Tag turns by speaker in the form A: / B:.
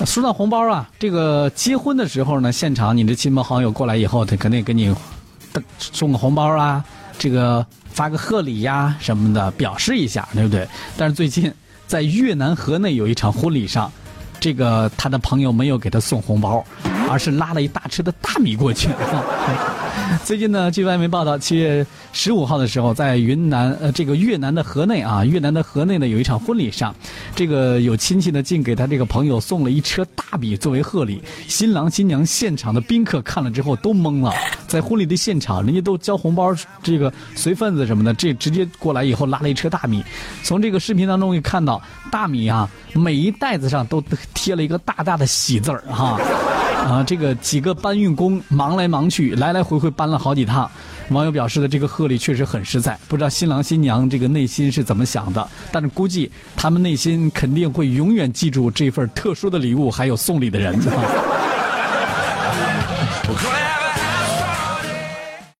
A: 说到红包啊，这个结婚的时候呢，现场你的亲朋好友过来以后，他肯定给你送个红包啊，这个发个贺礼呀什么的，表示一下，对不对？但是最近在越南河内有一场婚礼上，这个他的朋友没有给他送红包，而是拉了一大车的大米过去。最近呢，据外媒报道，七月十五号的时候，在云南呃这个越南的河内啊，越南的河内呢有一场婚礼上，这个有亲戚呢竟给他这个朋友送了一车大米作为贺礼。新郎新娘现场的宾客看了之后都懵了，在婚礼的现场，人家都交红包，这个随份子什么的，这直接过来以后拉了一车大米。从这个视频当中可以看到，大米啊，每一袋子上都贴了一个大大的喜字儿哈。啊这个几个搬运工忙来忙去，来来回回搬了好几趟。网友表示的这个贺礼确实很实在，不知道新郎新娘这个内心是怎么想的，但是估计他们内心肯定会永远记住这份特殊的礼物，还有送礼的人。